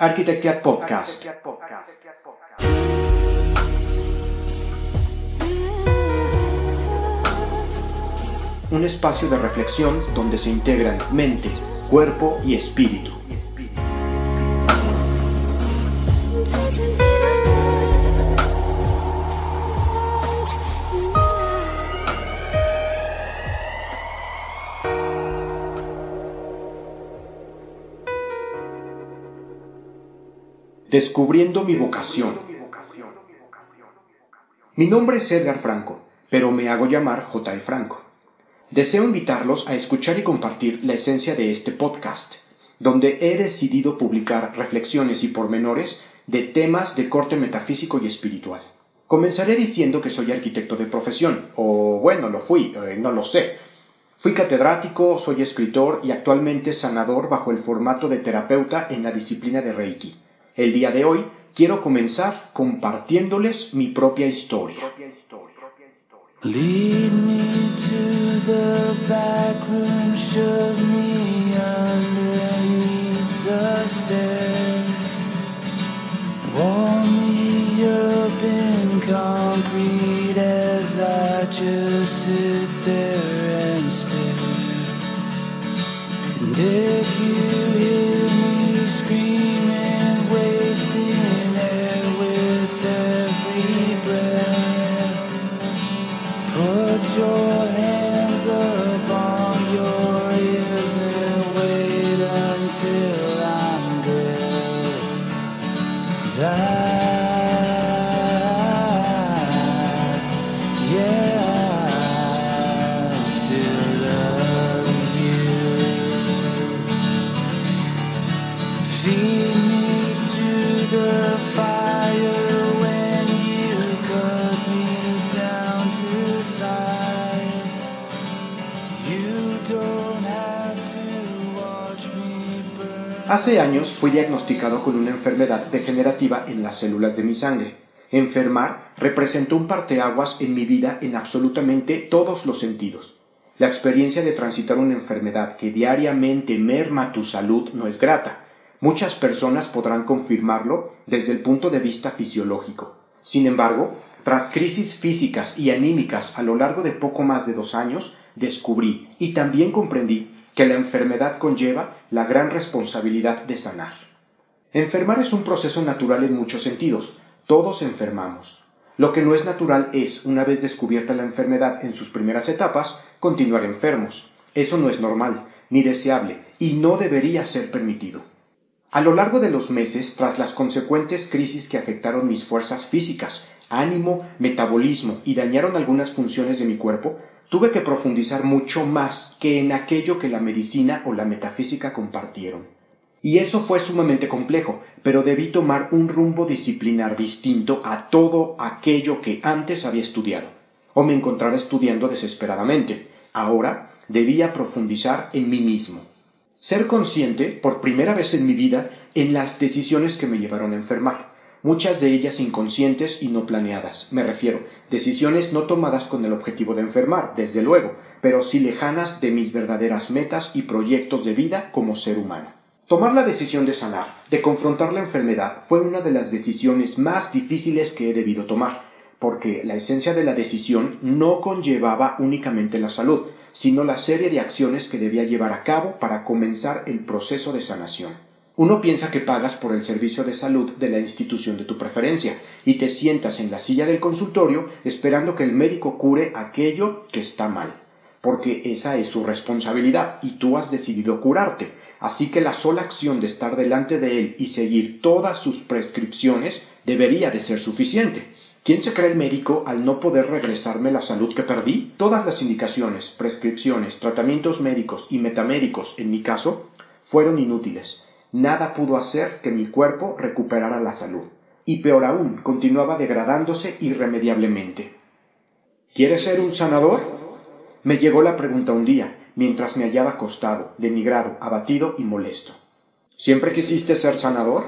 Arquitectia Podcast. Un espacio de reflexión donde se integran mente, cuerpo y espíritu. Descubriendo mi vocación. Mi nombre es Edgar Franco, pero me hago llamar J. Franco. Deseo invitarlos a escuchar y compartir la esencia de este podcast, donde he decidido publicar reflexiones y pormenores de temas de corte metafísico y espiritual. Comenzaré diciendo que soy arquitecto de profesión, o bueno, lo fui, eh, no lo sé. Fui catedrático, soy escritor y actualmente sanador bajo el formato de terapeuta en la disciplina de Reiki. El día de hoy quiero comenzar compartiéndoles mi propia historia. Lead me to the back room, shove me underneath the stairs. Warm me up in concrete as I just sit there and stare. And if you joy. Hace años fui diagnosticado con una enfermedad degenerativa en las células de mi sangre. Enfermar representó un parteaguas en mi vida en absolutamente todos los sentidos. La experiencia de transitar una enfermedad que diariamente merma tu salud no es grata. Muchas personas podrán confirmarlo desde el punto de vista fisiológico. Sin embargo, tras crisis físicas y anímicas a lo largo de poco más de dos años, descubrí y también comprendí que la enfermedad conlleva la gran responsabilidad de sanar. Enfermar es un proceso natural en muchos sentidos. Todos enfermamos. Lo que no es natural es, una vez descubierta la enfermedad en sus primeras etapas, continuar enfermos. Eso no es normal, ni deseable, y no debería ser permitido. A lo largo de los meses, tras las consecuentes crisis que afectaron mis fuerzas físicas, ánimo, metabolismo y dañaron algunas funciones de mi cuerpo, tuve que profundizar mucho más que en aquello que la medicina o la metafísica compartieron. Y eso fue sumamente complejo, pero debí tomar un rumbo disciplinar distinto a todo aquello que antes había estudiado, o me encontraba estudiando desesperadamente. Ahora debía profundizar en mí mismo. Ser consciente, por primera vez en mi vida, en las decisiones que me llevaron a enfermar, muchas de ellas inconscientes y no planeadas. Me refiero, decisiones no tomadas con el objetivo de enfermar, desde luego, pero sí lejanas de mis verdaderas metas y proyectos de vida como ser humano. Tomar la decisión de sanar, de confrontar la enfermedad, fue una de las decisiones más difíciles que he debido tomar, porque la esencia de la decisión no conllevaba únicamente la salud, sino la serie de acciones que debía llevar a cabo para comenzar el proceso de sanación. Uno piensa que pagas por el servicio de salud de la institución de tu preferencia y te sientas en la silla del consultorio esperando que el médico cure aquello que está mal, porque esa es su responsabilidad y tú has decidido curarte, así que la sola acción de estar delante de él y seguir todas sus prescripciones debería de ser suficiente. ¿Quién se cree el médico al no poder regresarme la salud que perdí? Todas las indicaciones, prescripciones, tratamientos médicos y metamédicos, en mi caso, fueron inútiles. Nada pudo hacer que mi cuerpo recuperara la salud. Y peor aún, continuaba degradándose irremediablemente. ¿Quieres ser un sanador? Me llegó la pregunta un día, mientras me hallaba acostado, denigrado, abatido y molesto. ¿Siempre quisiste ser sanador?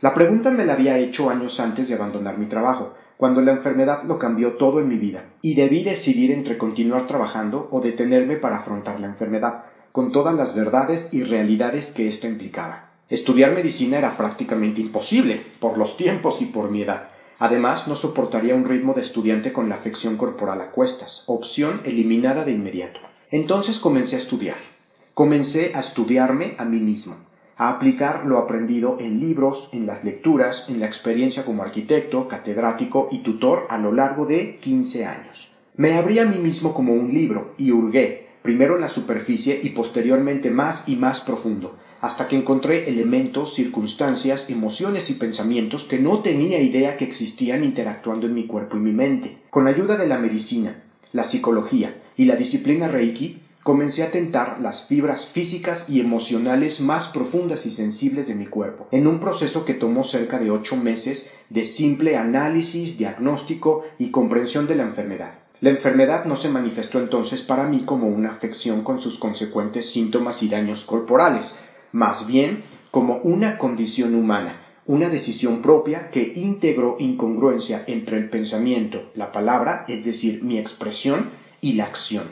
La pregunta me la había hecho años antes de abandonar mi trabajo, cuando la enfermedad lo cambió todo en mi vida, y debí decidir entre continuar trabajando o detenerme para afrontar la enfermedad, con todas las verdades y realidades que esto implicaba. Estudiar medicina era prácticamente imposible, por los tiempos y por mi edad. Además, no soportaría un ritmo de estudiante con la afección corporal a cuestas, opción eliminada de inmediato. Entonces comencé a estudiar. Comencé a estudiarme a mí mismo, a aplicar lo aprendido en libros, en las lecturas, en la experiencia como arquitecto, catedrático y tutor a lo largo de 15 años. Me abrí a mí mismo como un libro y hurgué, primero en la superficie y posteriormente más y más profundo, hasta que encontré elementos, circunstancias, emociones y pensamientos que no tenía idea que existían interactuando en mi cuerpo y mi mente. Con ayuda de la medicina, la psicología y la disciplina Reiki, comencé a tentar las fibras físicas y emocionales más profundas y sensibles de mi cuerpo, en un proceso que tomó cerca de ocho meses de simple análisis, diagnóstico y comprensión de la enfermedad. La enfermedad no se manifestó entonces para mí como una afección con sus consecuentes síntomas y daños corporales, más bien como una condición humana, una decisión propia que integró incongruencia entre el pensamiento, la palabra, es decir, mi expresión, y la acción.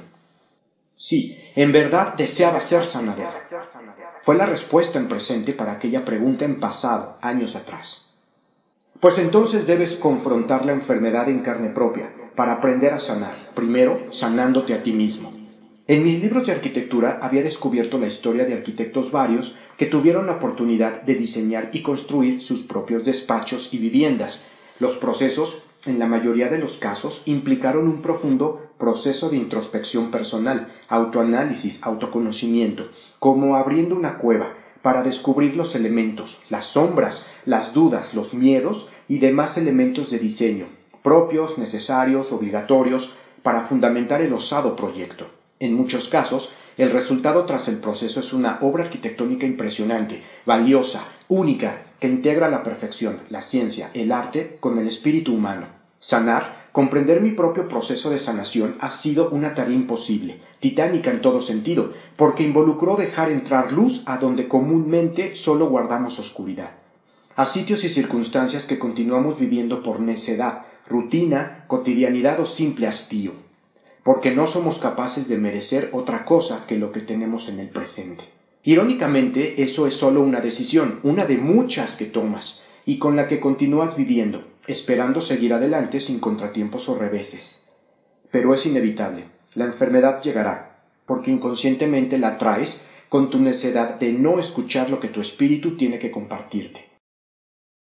Sí, en verdad deseaba ser sanador. Fue la respuesta en presente para aquella pregunta en pasado, años atrás. Pues entonces debes confrontar la enfermedad en carne propia para aprender a sanar, primero sanándote a ti mismo. En mis libros de arquitectura había descubierto la historia de arquitectos varios que tuvieron la oportunidad de diseñar y construir sus propios despachos y viviendas. Los procesos, en la mayoría de los casos, implicaron un profundo proceso de introspección personal, autoanálisis, autoconocimiento, como abriendo una cueva para descubrir los elementos, las sombras, las dudas, los miedos y demás elementos de diseño, propios, necesarios, obligatorios, para fundamentar el osado proyecto. En muchos casos, el resultado tras el proceso es una obra arquitectónica impresionante, valiosa, única, que integra la perfección, la ciencia, el arte con el espíritu humano. Sanar, comprender mi propio proceso de sanación ha sido una tarea imposible, titánica en todo sentido, porque involucró dejar entrar luz a donde comúnmente solo guardamos oscuridad, a sitios y circunstancias que continuamos viviendo por necedad, rutina, cotidianidad o simple hastío porque no somos capaces de merecer otra cosa que lo que tenemos en el presente. Irónicamente, eso es solo una decisión, una de muchas que tomas, y con la que continúas viviendo, esperando seguir adelante sin contratiempos o reveses. Pero es inevitable, la enfermedad llegará, porque inconscientemente la traes con tu necedad de no escuchar lo que tu espíritu tiene que compartirte.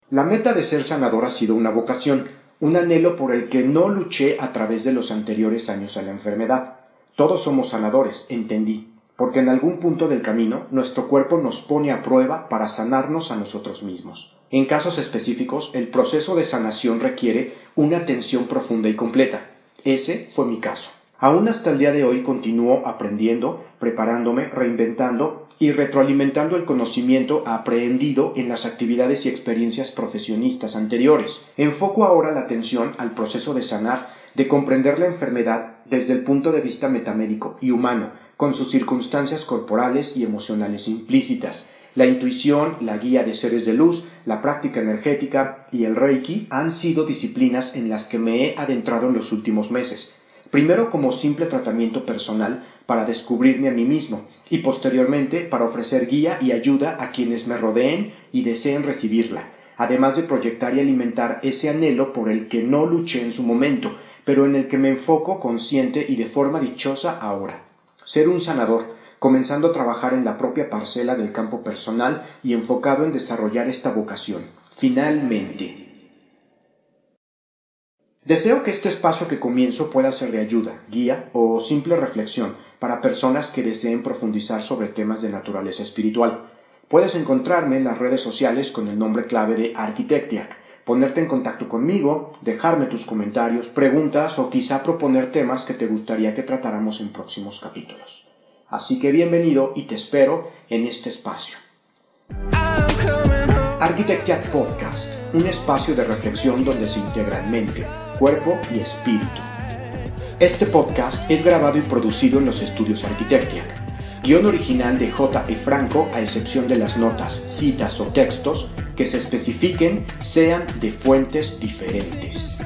La meta de ser sanador ha sido una vocación, un anhelo por el que no luché a través de los anteriores años a la enfermedad. Todos somos sanadores, entendí, porque en algún punto del camino nuestro cuerpo nos pone a prueba para sanarnos a nosotros mismos. En casos específicos, el proceso de sanación requiere una atención profunda y completa. Ese fue mi caso. Aún hasta el día de hoy continúo aprendiendo, preparándome, reinventando y retroalimentando el conocimiento aprehendido en las actividades y experiencias profesionistas anteriores. Enfoco ahora la atención al proceso de sanar, de comprender la enfermedad desde el punto de vista metamédico y humano, con sus circunstancias corporales y emocionales implícitas. La intuición, la guía de seres de luz, la práctica energética y el Reiki han sido disciplinas en las que me he adentrado en los últimos meses. Primero como simple tratamiento personal, para descubrirme a mí mismo y posteriormente para ofrecer guía y ayuda a quienes me rodeen y deseen recibirla, además de proyectar y alimentar ese anhelo por el que no luché en su momento, pero en el que me enfoco consciente y de forma dichosa ahora. Ser un sanador, comenzando a trabajar en la propia parcela del campo personal y enfocado en desarrollar esta vocación. Finalmente, Deseo que este espacio que comienzo pueda ser de ayuda, guía o simple reflexión para personas que deseen profundizar sobre temas de naturaleza espiritual. Puedes encontrarme en las redes sociales con el nombre clave de Arquitectiac, ponerte en contacto conmigo, dejarme tus comentarios, preguntas o quizá proponer temas que te gustaría que tratáramos en próximos capítulos. Así que bienvenido y te espero en este espacio. Arquitectiac Podcast, un espacio de reflexión donde se integran mente, cuerpo y espíritu. Este podcast es grabado y producido en los estudios Arquitectiac. Guión original de J. E. Franco, a excepción de las notas, citas o textos que se especifiquen sean de fuentes diferentes.